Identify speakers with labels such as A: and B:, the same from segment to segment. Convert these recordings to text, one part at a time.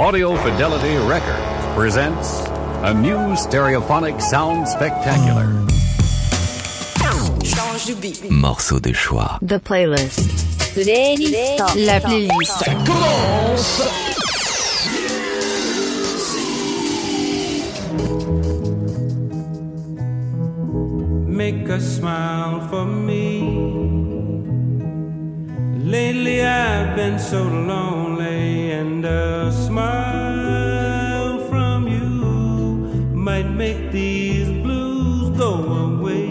A: Audio Fidelity Records presents a new stereophonic sound spectacular.
B: Change de beat.
C: Morceau de choix.
D: The playlist.
E: Playlist.
D: La playlist.
F: make a smile for me. Lately I've been so lonely, and a smile from you might make these blues go away.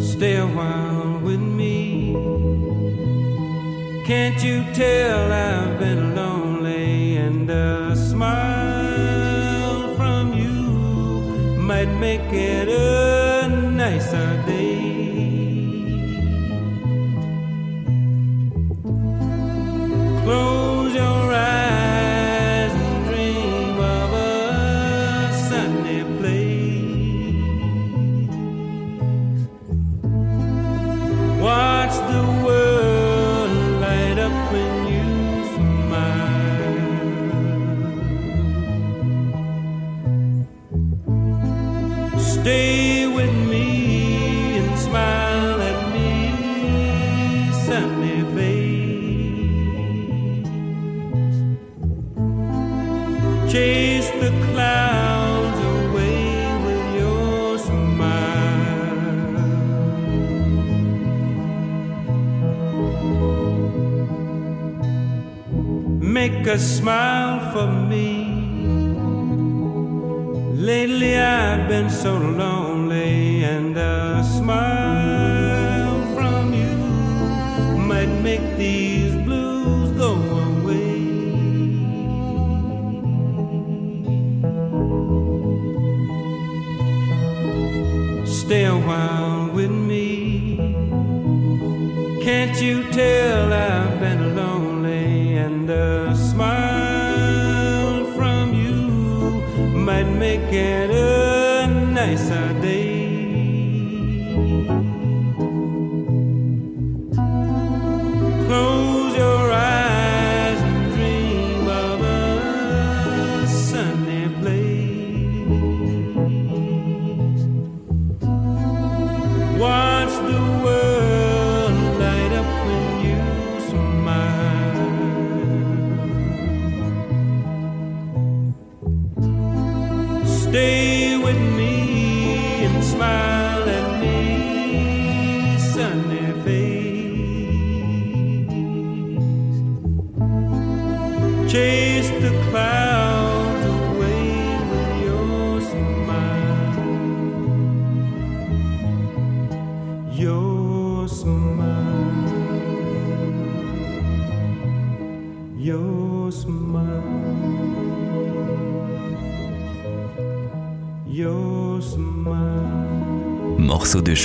F: Stay a while with me. Can't you tell I've been lonely and a smile from you might make it a nicer day? A smile for me. Lately I've been so lonely, and a smile from you might make these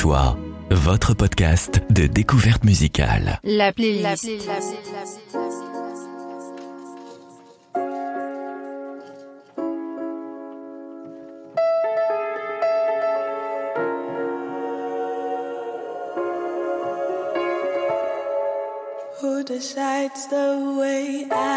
C: choix. Votre podcast de découverte musicale.
D: La playlist.
B: Who decides the way I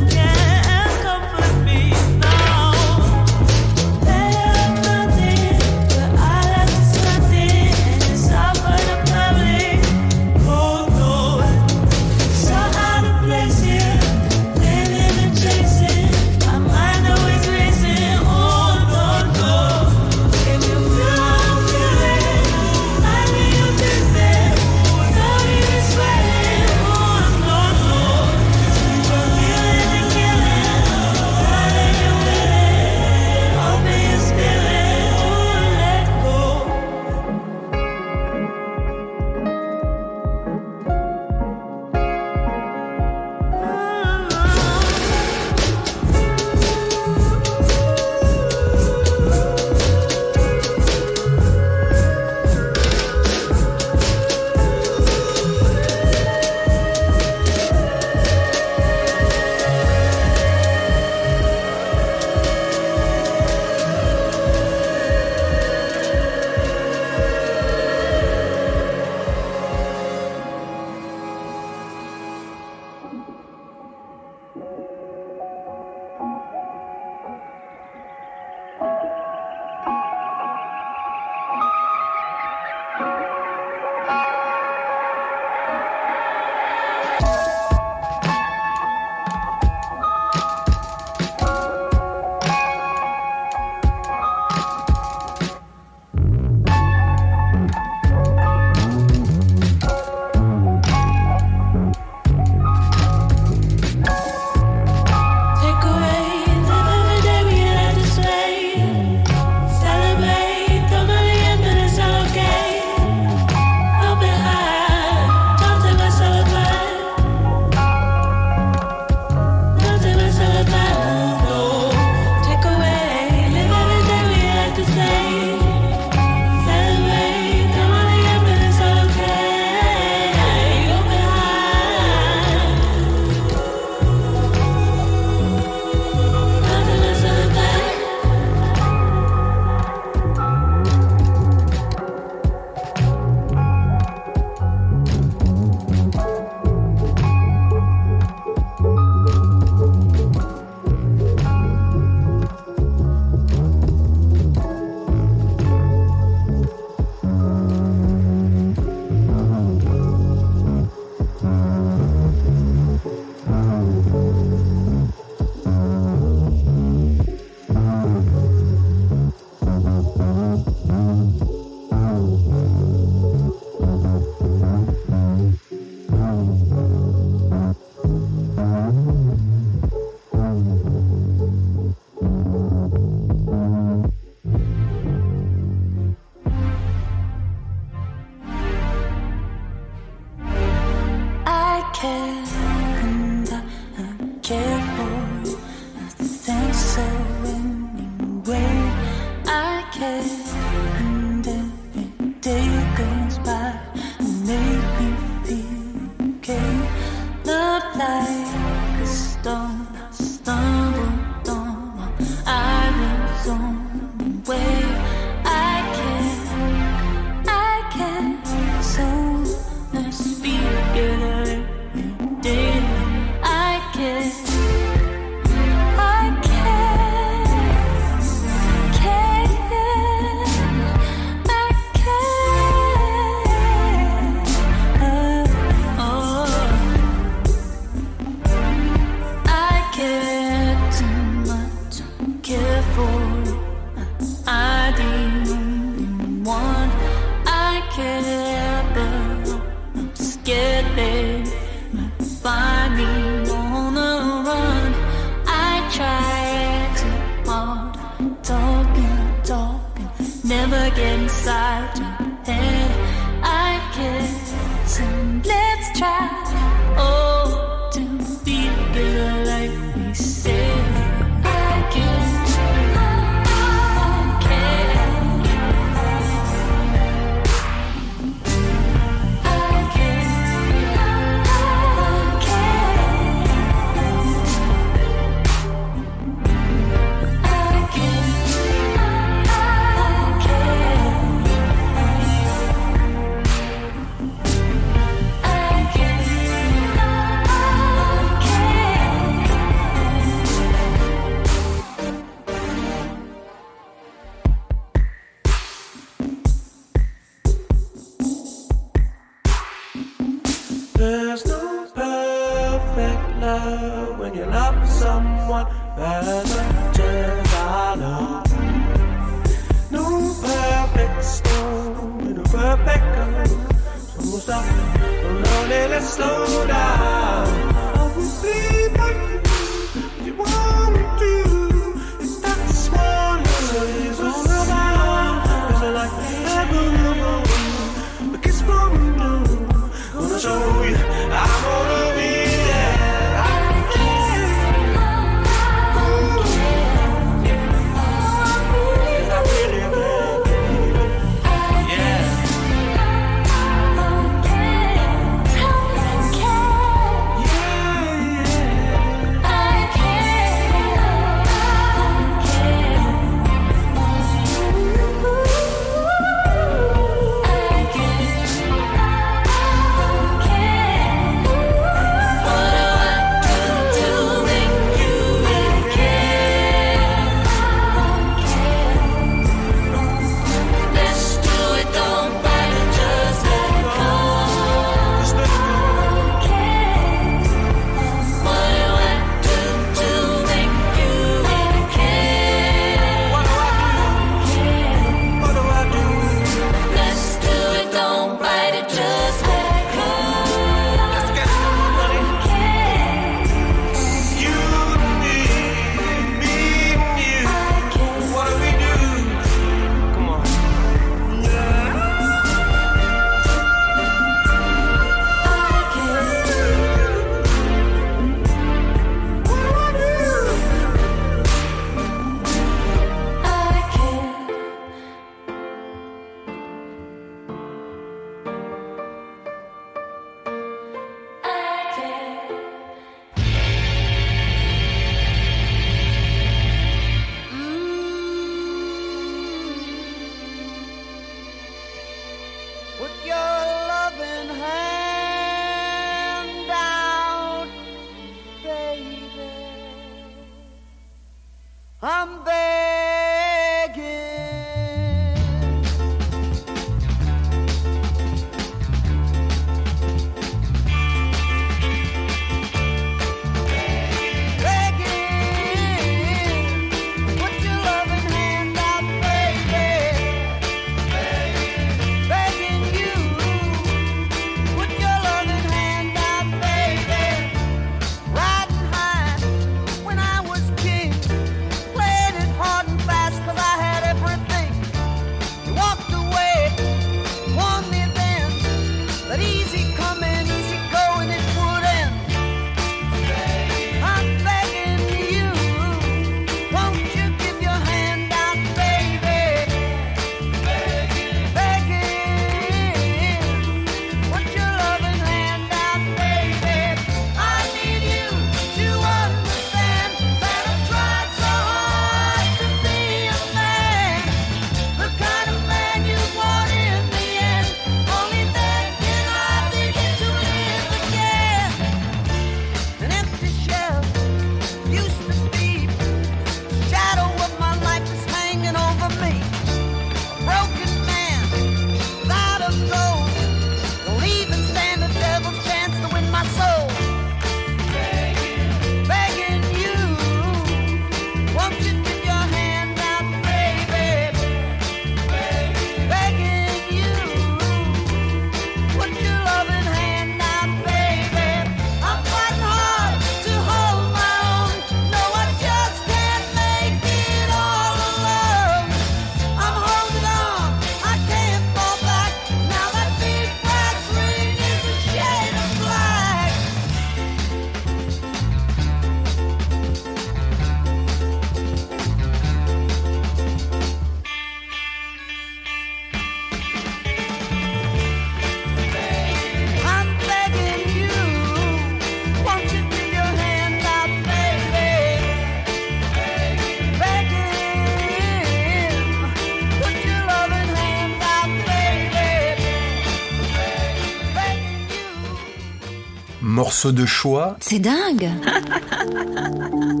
G: Morceau de choix.
E: C'est dingue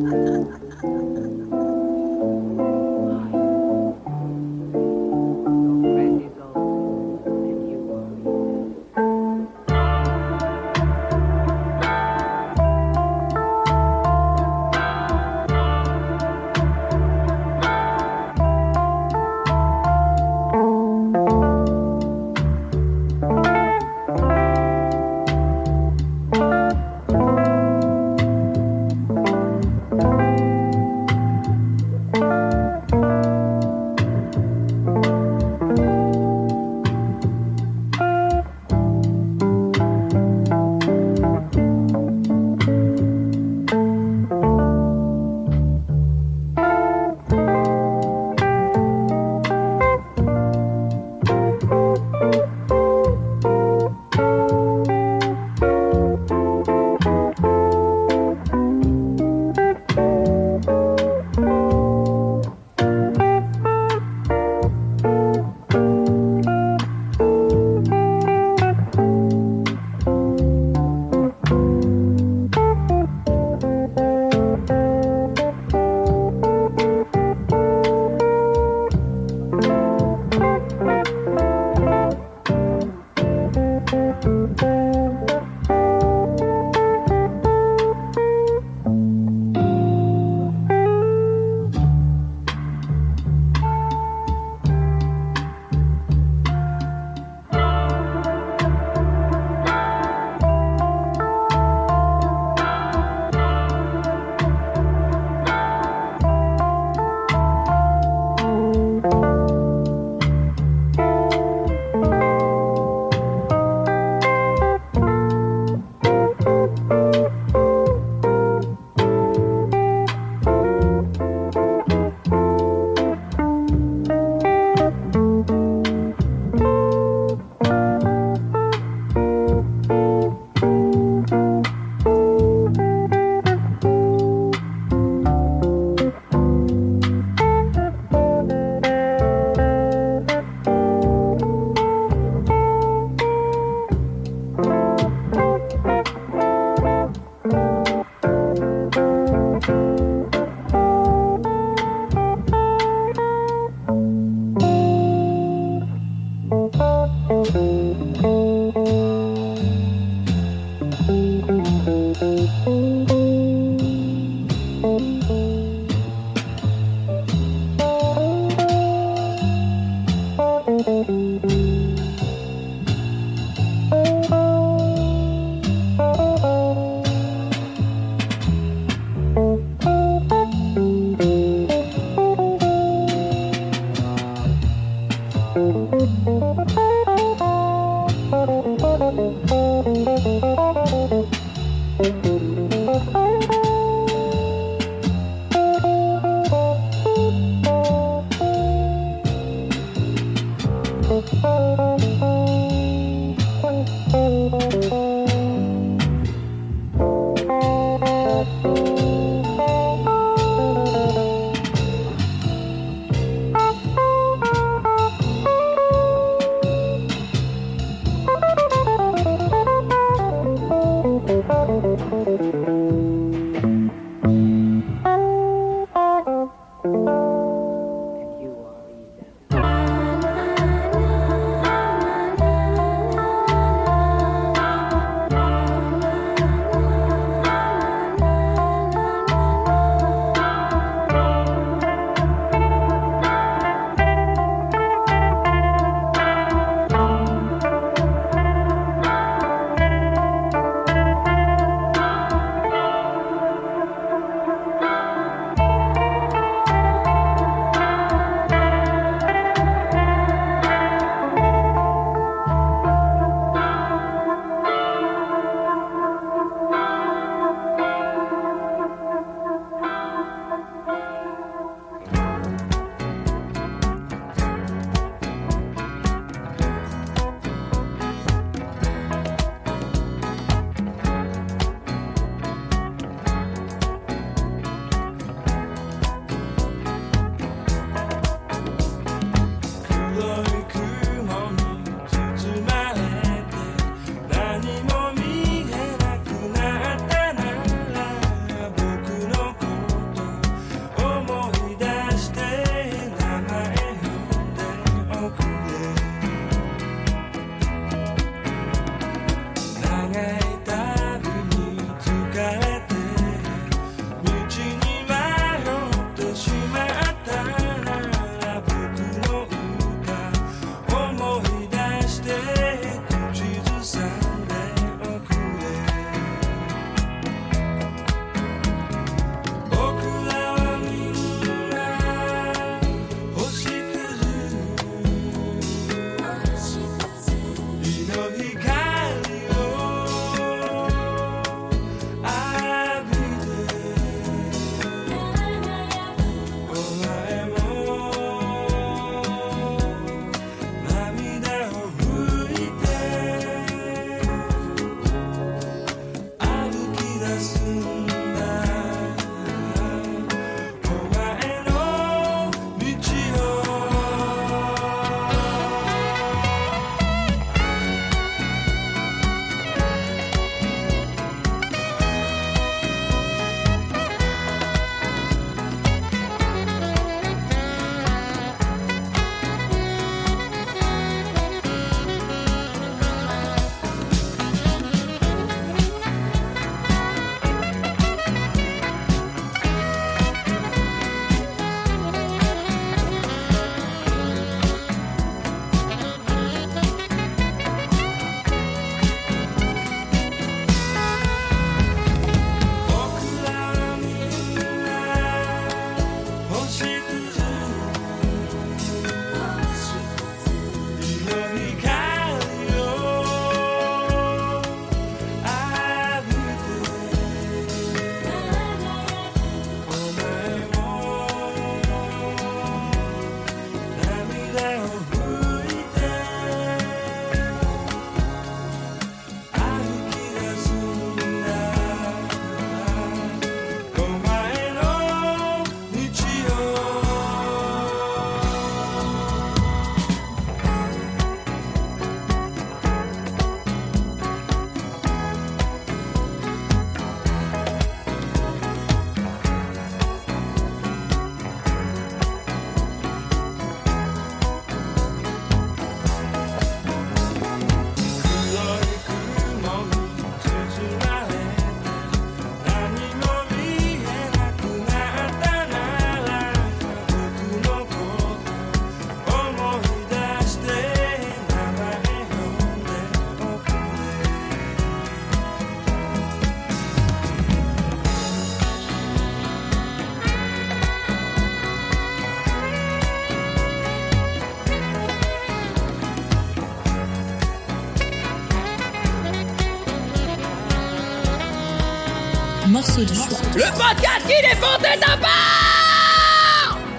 H: Il est bon d'être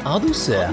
H: un
I: Aldo céu.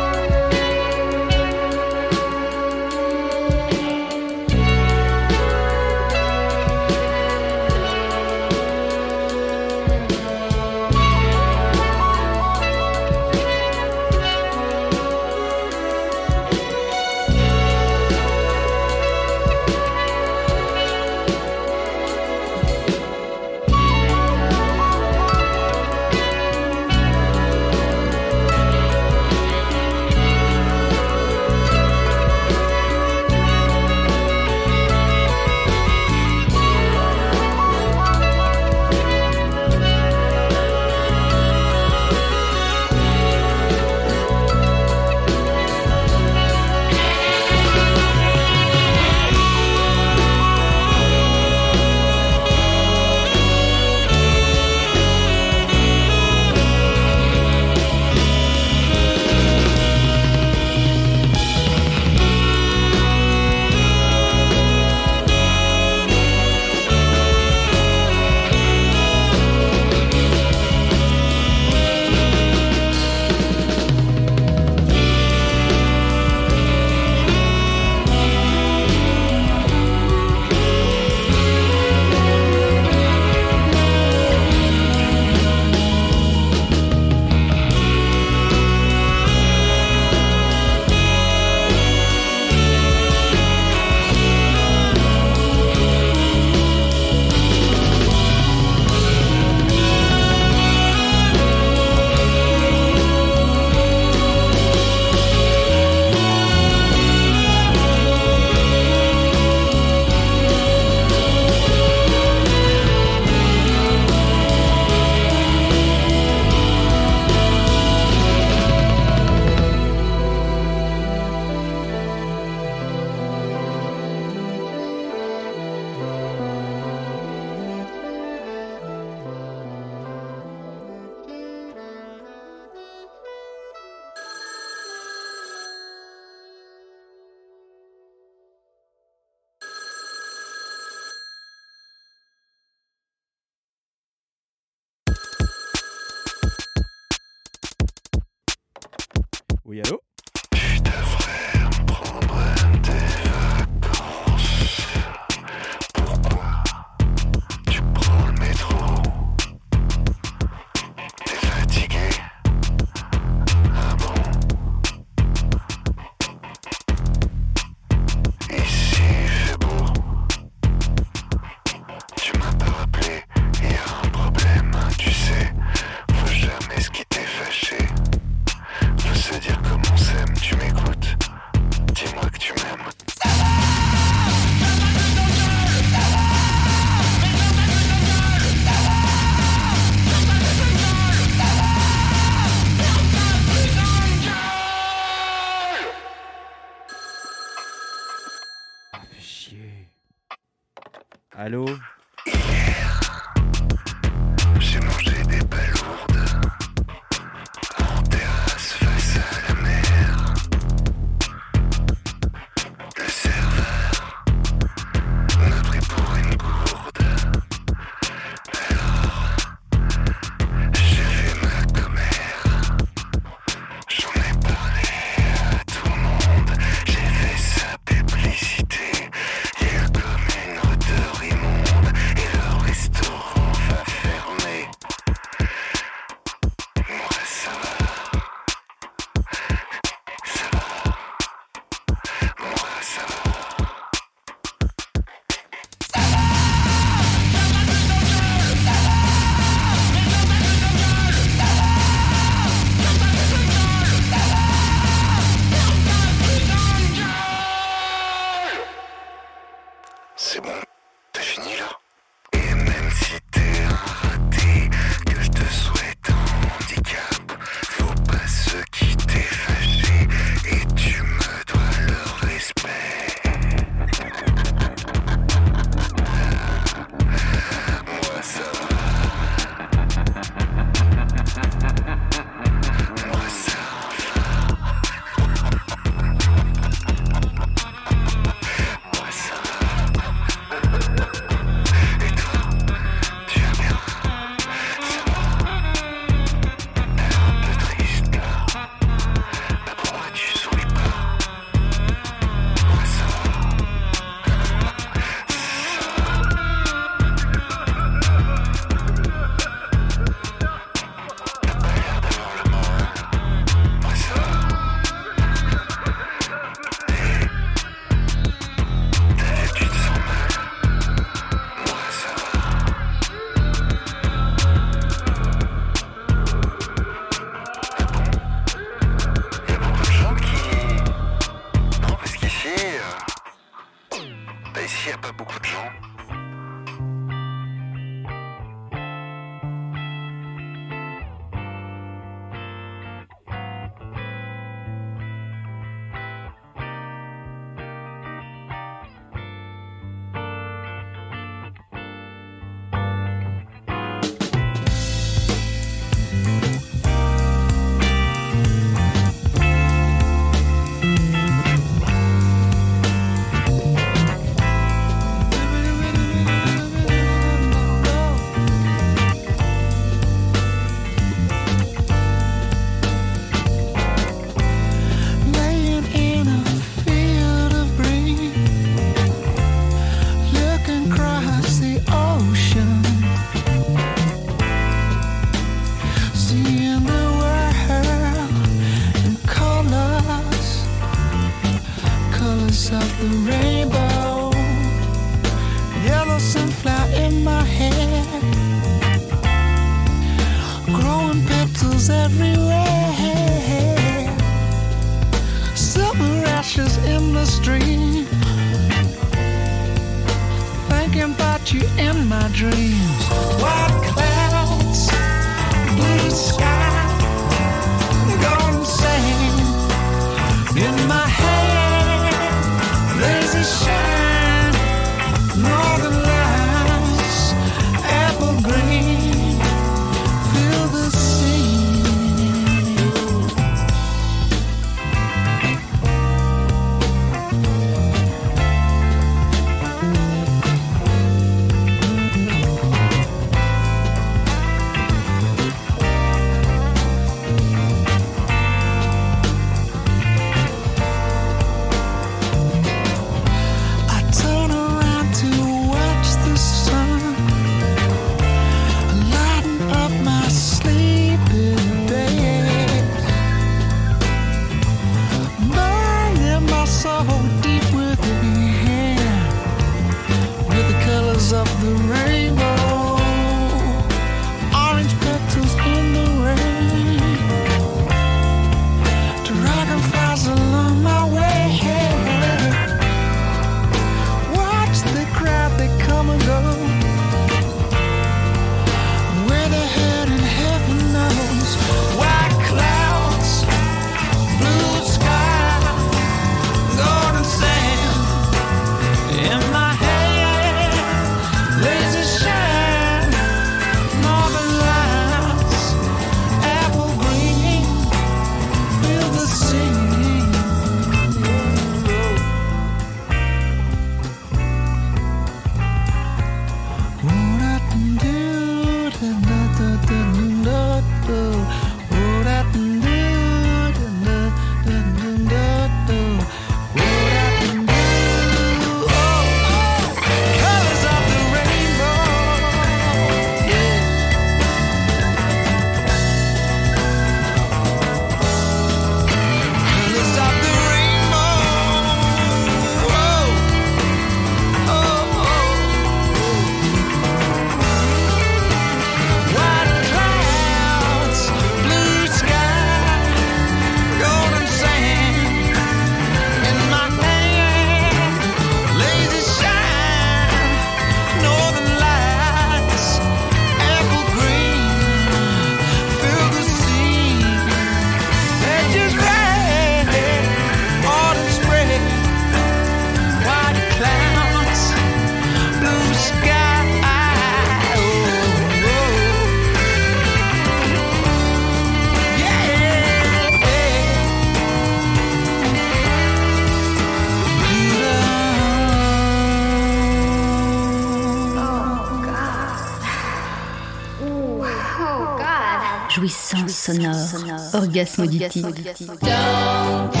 I: Orgasmoditi. Orgasmoditi.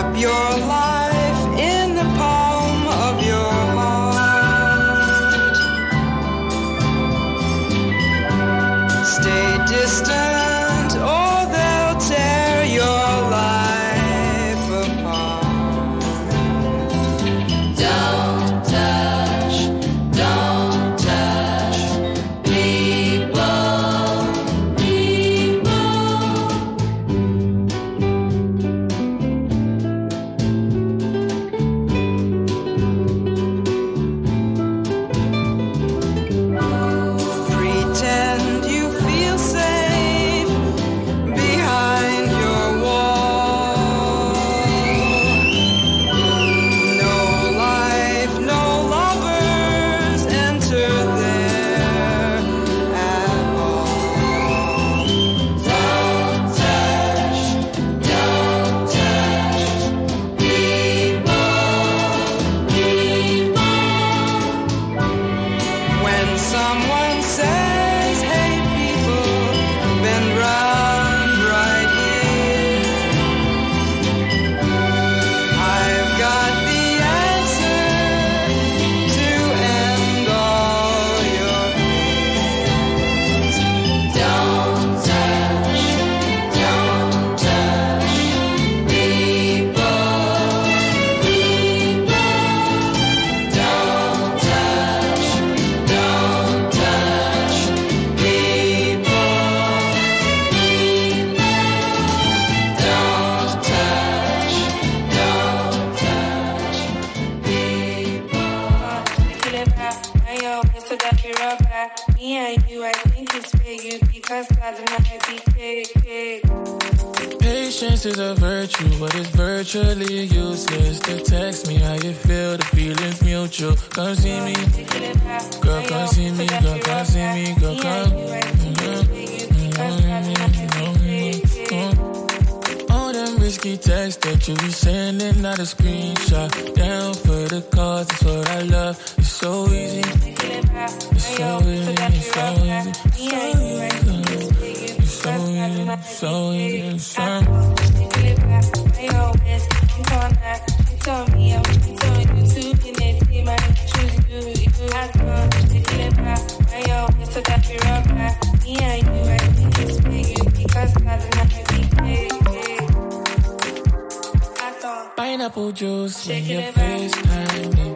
I: up your life.
J: Pineapple juice when you FaceTime me.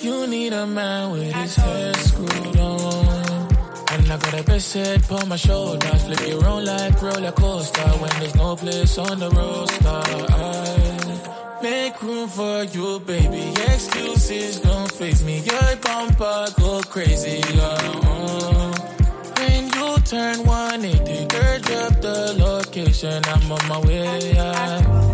J: You need a man with his hair screwed on. And I got a best head on my shoulders. Flip you around like roller coaster when there's no place on the roster. I make room for you, baby. Excuses don't face me. Your bumper go crazy. Oh. When you turn 180, girl, up the location. I'm on my way.
K: I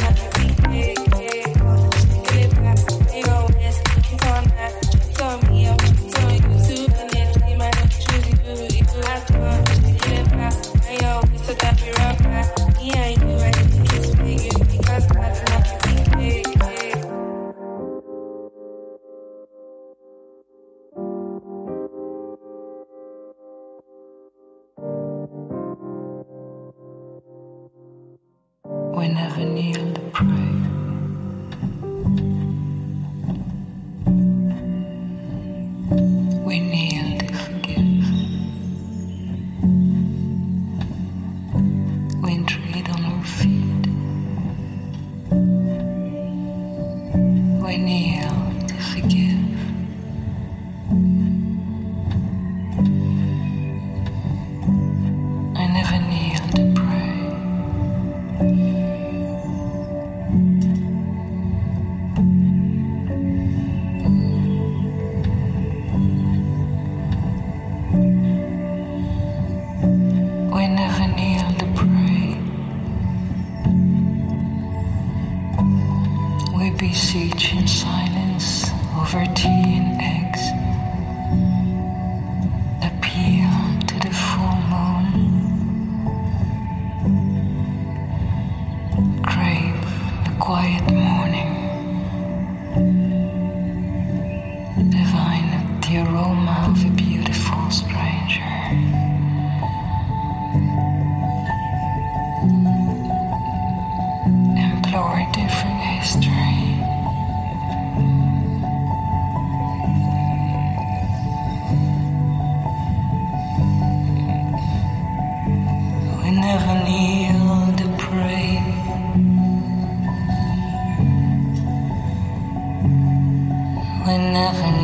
K: never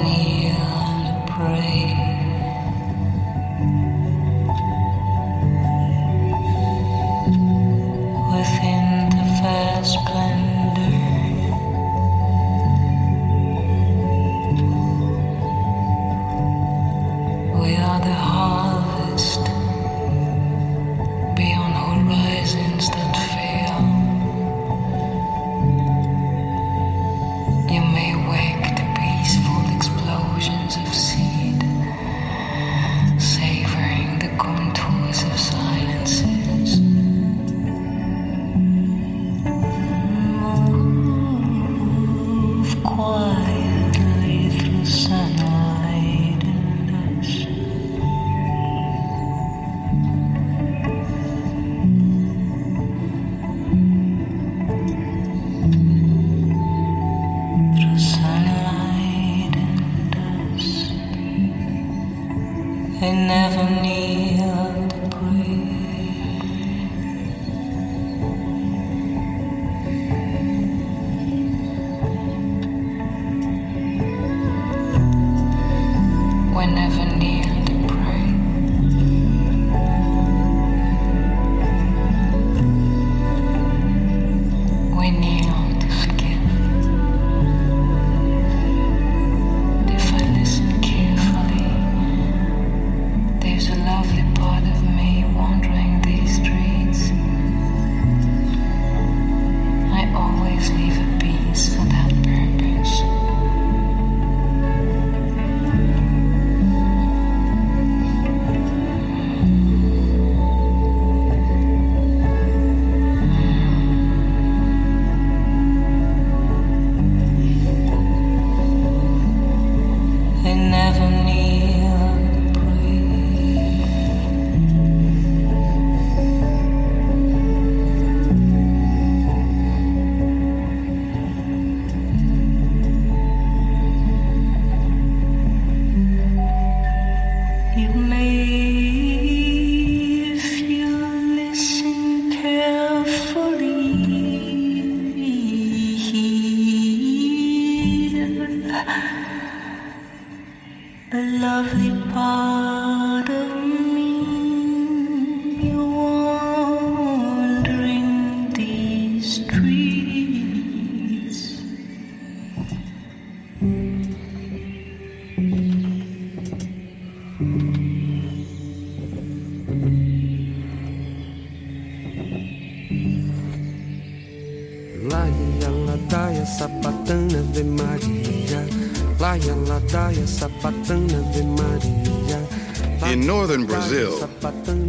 L: Brazil,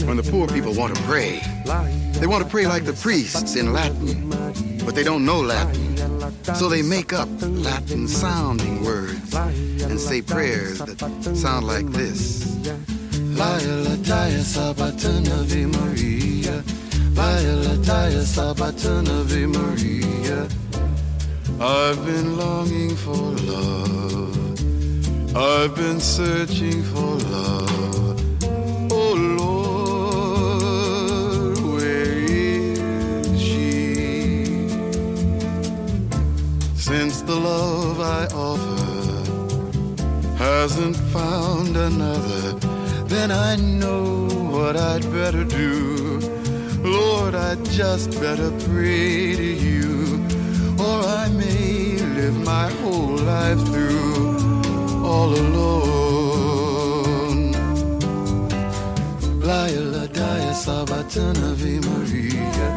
L: when the poor people want to pray, they want to pray like the priests in Latin, but they don't know Latin. So they make up Latin sounding words and say prayers that sound like this.
M: Laia ladaia sabatana Ave Maria Laia ladaia sabatana Ave Maria
L: I've been longing for love. I've been searching for love. I offer hasn't found another, then I know what I'd better do. Lord, I'd just better pray to you, or I may live my whole life through all alone.
M: Laia ladaia sabatana Maria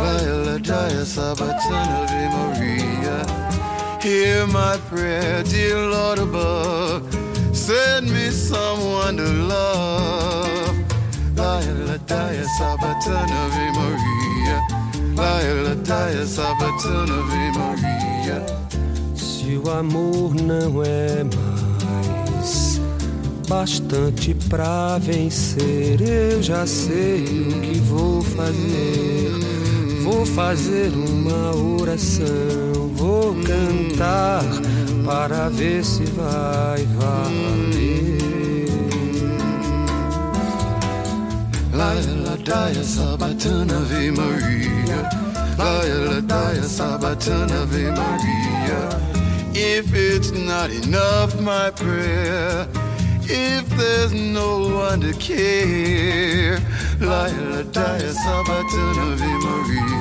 M: Laia ladaia sabatana Maria
L: Hear my prayer, dear Lord above. Send me someone to love.
M: Laia ladaia sabatana Ave Maria Laia ladaia sabatana Ave Maria
F: Se o amor não é mais bastante pra vencer, eu já sei o que vou fazer. Vou fazer uma oração, vou cantar para ver se vai valer.
L: Laila Dia Sabatana Ave Maria. Laila Dia Sabatana Ave Maria. If it's not enough, my prayer. If there's no one to care, Laila Dia Sabatana Ave Maria.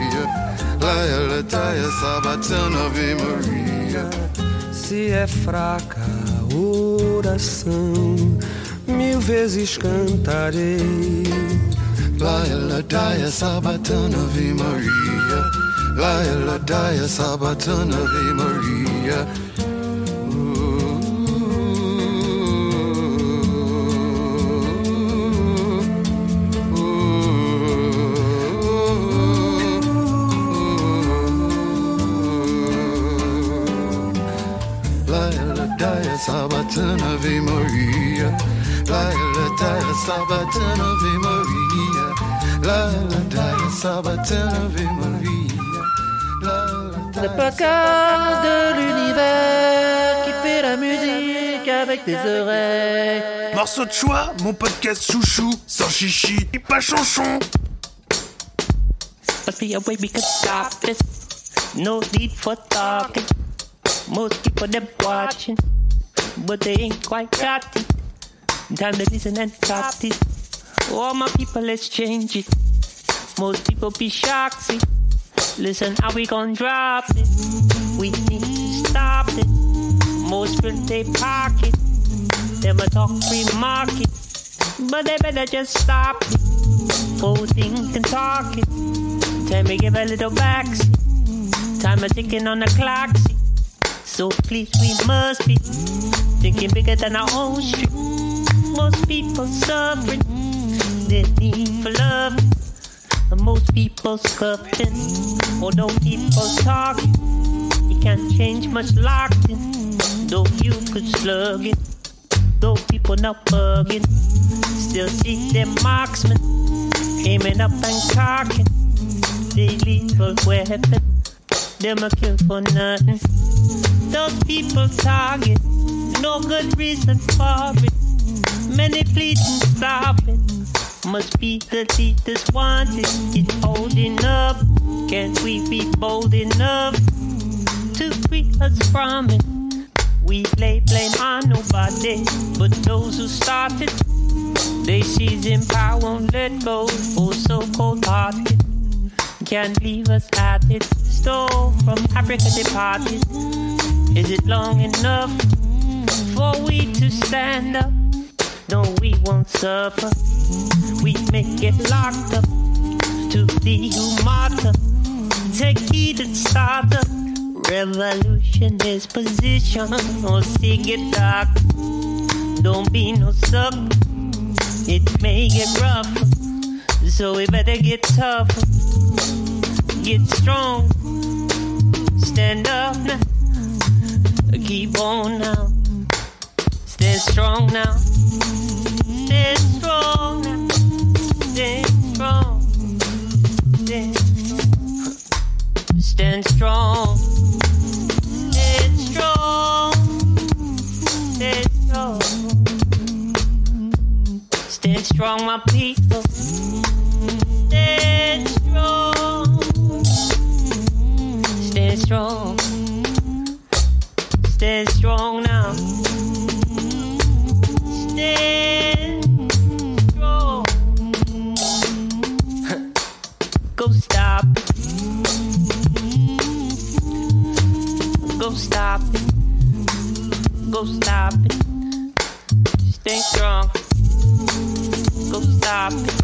L: Laila Dia Sabatana Ave Maria.
N: Se é fraca a oração, mil vezes cantarei.
L: Laila Dia Sabatana Ave Maria. Laila Dia Sabatana Ave Maria. Sabatana Ave Maria. Laila Dia Sabatana Ave Maria. Laila Dia Sabatana Ave Maria.
O: Le podcast de l'univers qui fait la musique avec tes oreilles.
G: Morceau de choix, mon podcast chouchou, sans chichi, et pas chanchon.
P: Must be a way we could stop this. No need for talking. Most people them watching, but they ain't quite got it. Time to listen and stop it. All my people, let's change it. Most people be shocked. See, listen, how we gon' drop it? We need to stop it. Most fill they pocket. Them a talk free market, but they better just stop it. Full think and talk it. Time me give a little backseat. Time a ticking on the clock. See. So please, we must be thinking bigger than our own street. Most people suffering, their need for love. And most people scuffing, although people talking. You can't change much locked in, though you could slug it. Though people not bugging, still see them marksmen aiming up and cocking. They lethal weapon, them a kill for nothing. Those people target, no good reason for it. Many pleading stopping. Must be the leaders wanted. It's holding up. Can't we be bold enough to free us from it? We lay blame on nobody, but those who started. They seize in power, won't let go. Oh, so cold hearted. Can't leave us at it. Stole from Africa departed. Is it long enough for we to stand up? No, we won't suffer. We may get locked up to the who martyr. Take heed and start up. Revolution is position or see it dark. Don't be no suck. It may get rough, so we better get tough. Get strong. Stand up now. Keep on now. Stand strong now. Stand strong now. Stand strong. Stand, strong. Stand strong. Stand strong. Stand strong, my people. Strong. Stand strong now. Stand strong. Go stop. Go stop. Go stop. Stay strong. Go stop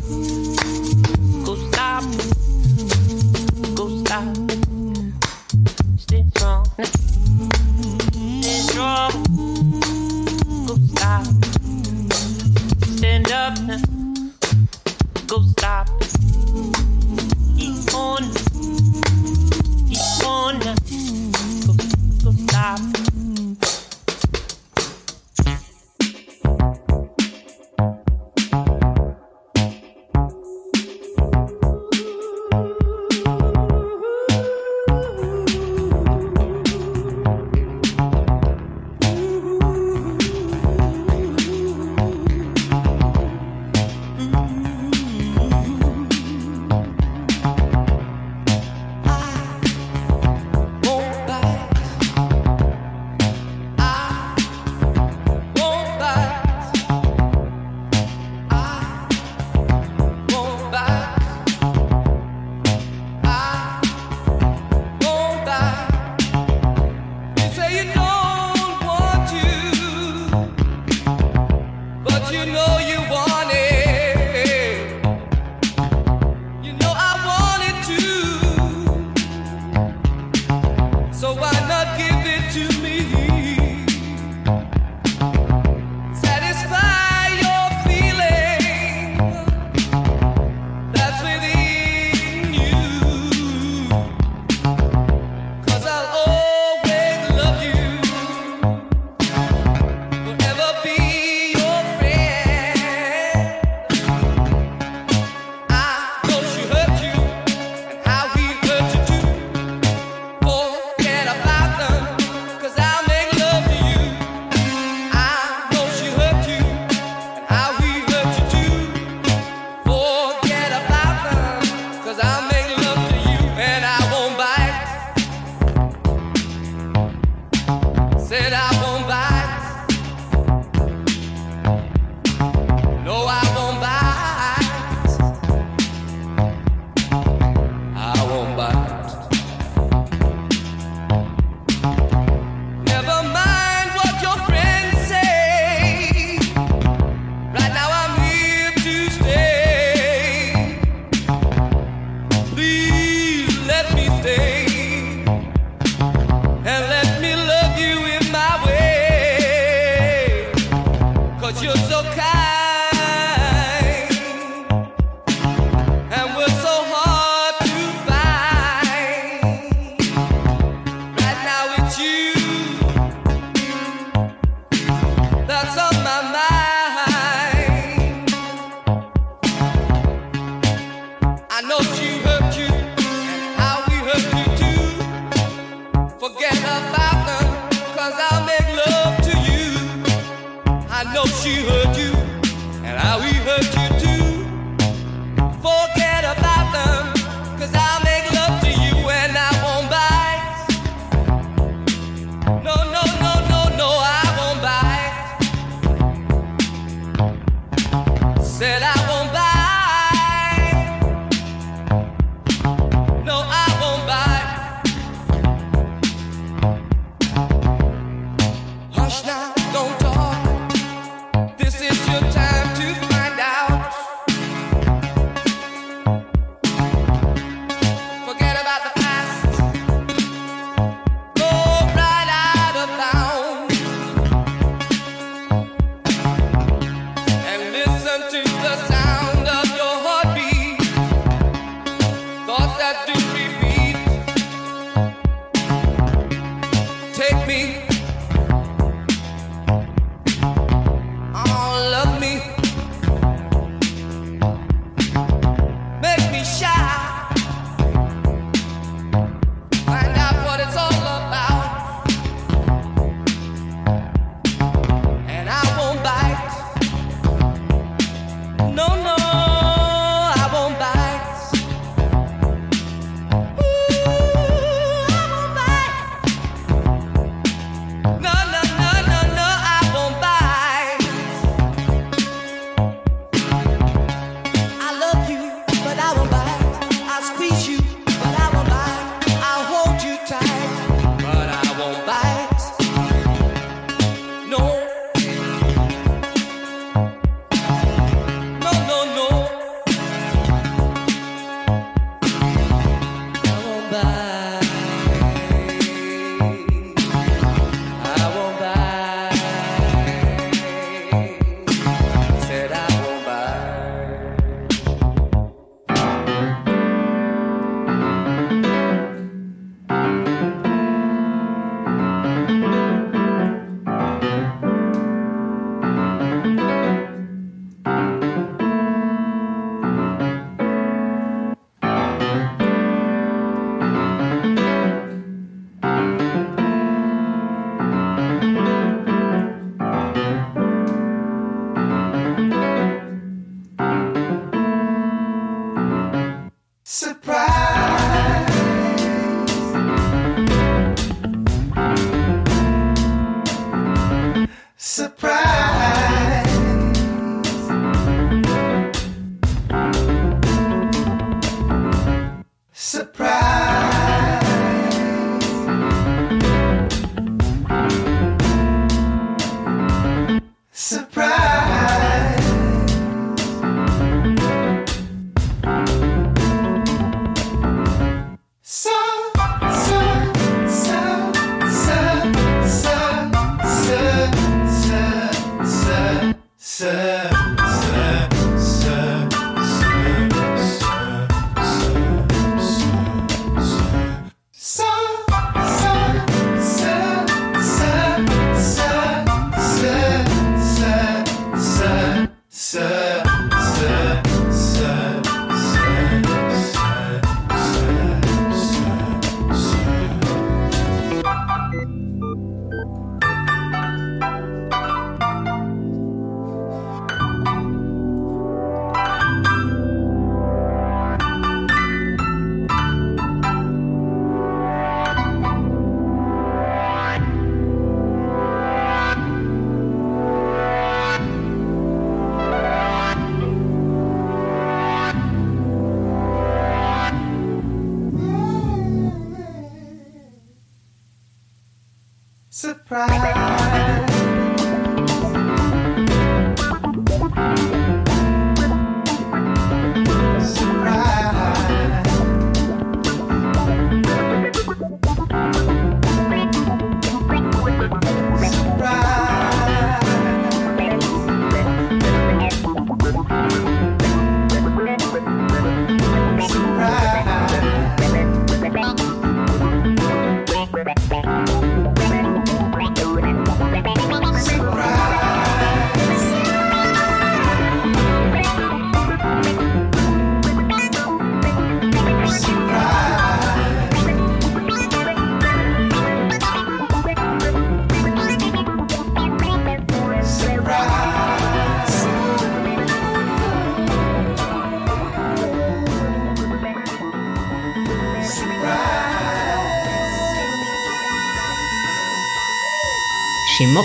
Q: cry.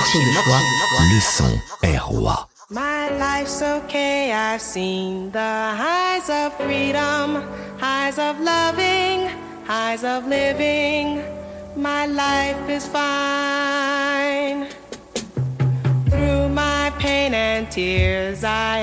R: Chez Morceaux de Choix,
C: Le son est roi.
S: My life's okay. I've seen the highs of freedom, highs of loving, highs of living. My life is fine. Through my pain and tears, I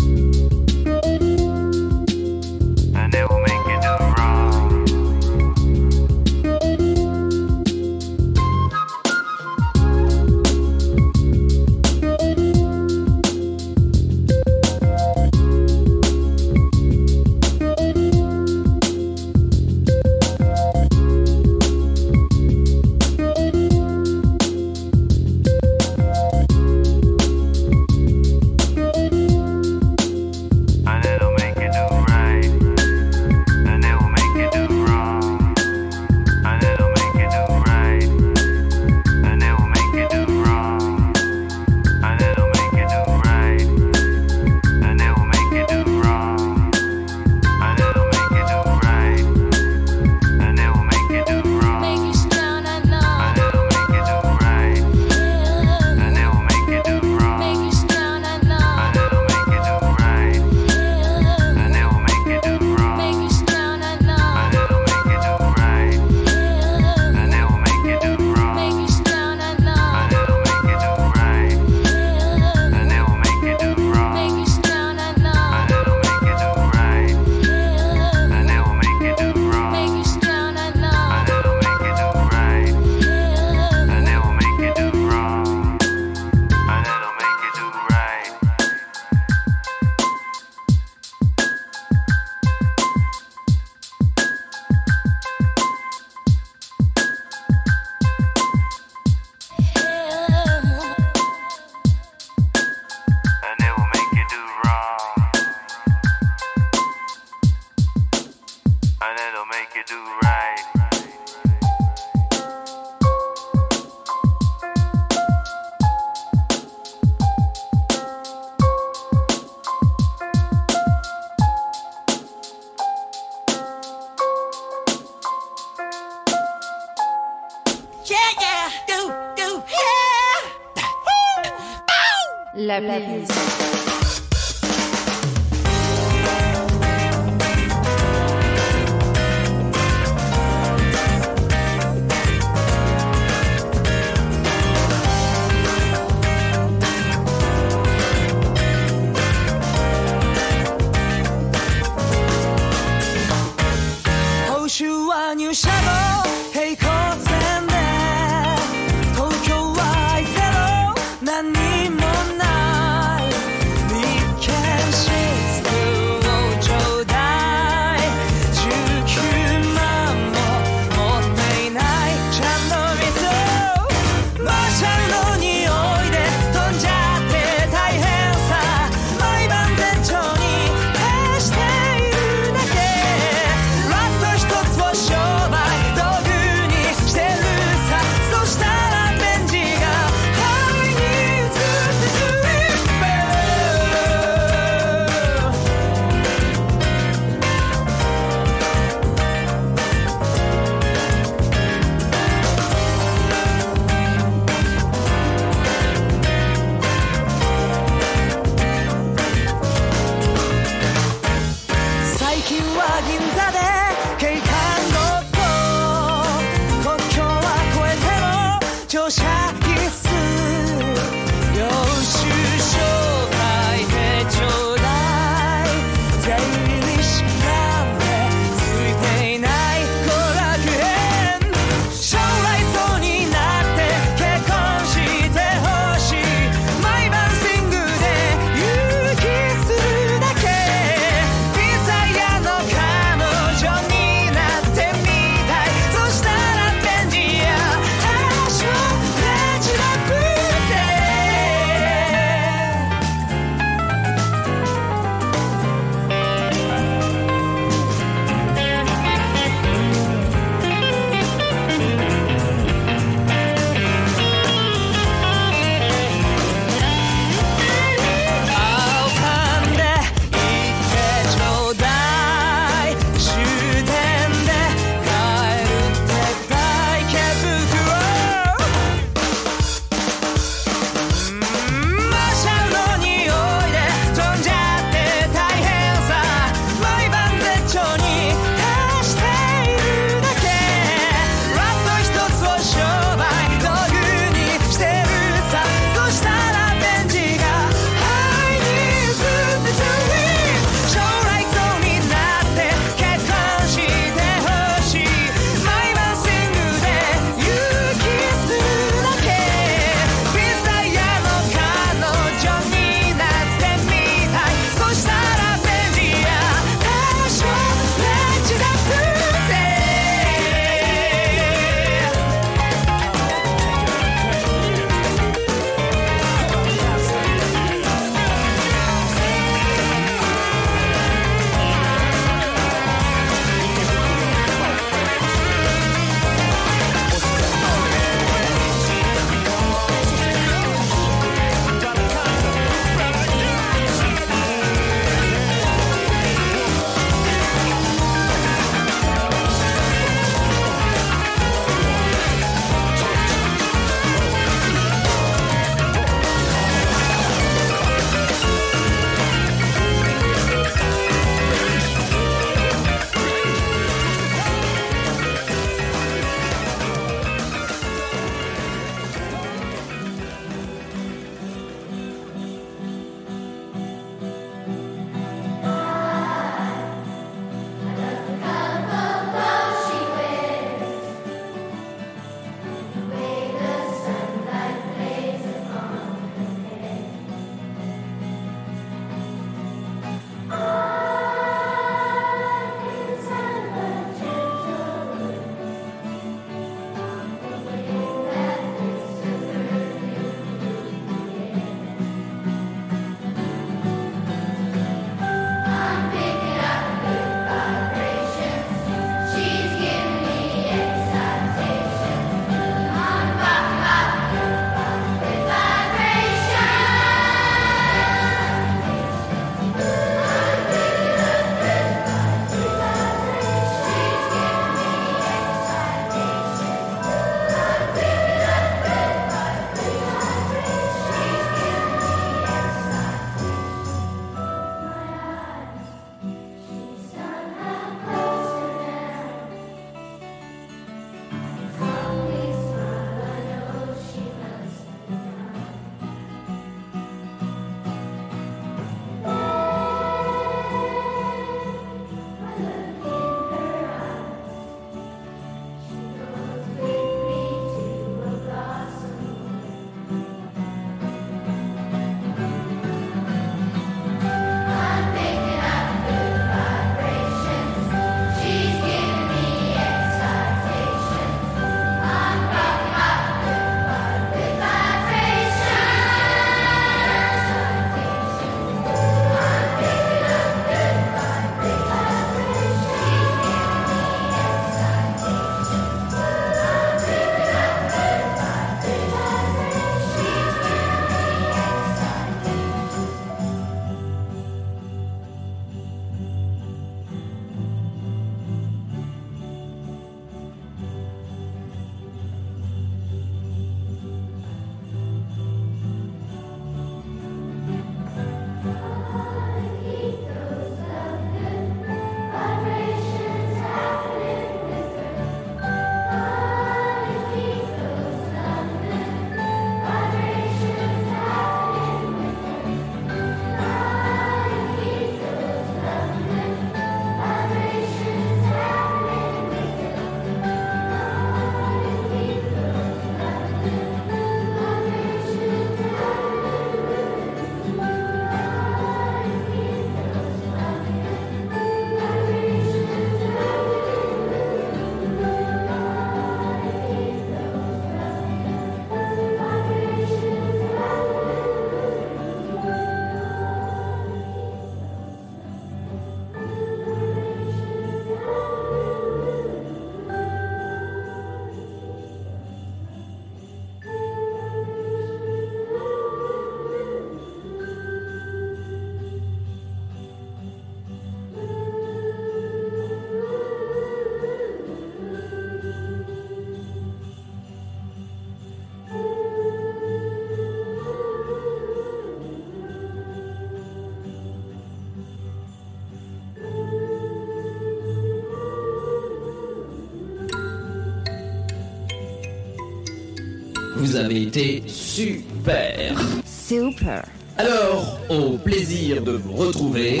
T: vous avez été super.
E: Super.
T: Alors, au plaisir de vous retrouver.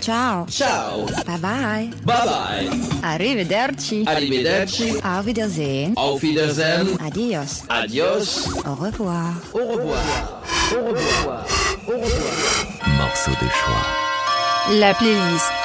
E: Ciao.
T: Ciao.
E: Bye bye.
T: Bye bye.
E: Arrivederci.
T: Arrivederci.
E: Auf Wiedersehen.
T: Auf Wiedersehen.
E: Adios.
T: Adios.
E: Au revoir.
T: Au revoir. Au revoir. Au revoir.
C: Morceau de choix.
D: La playlist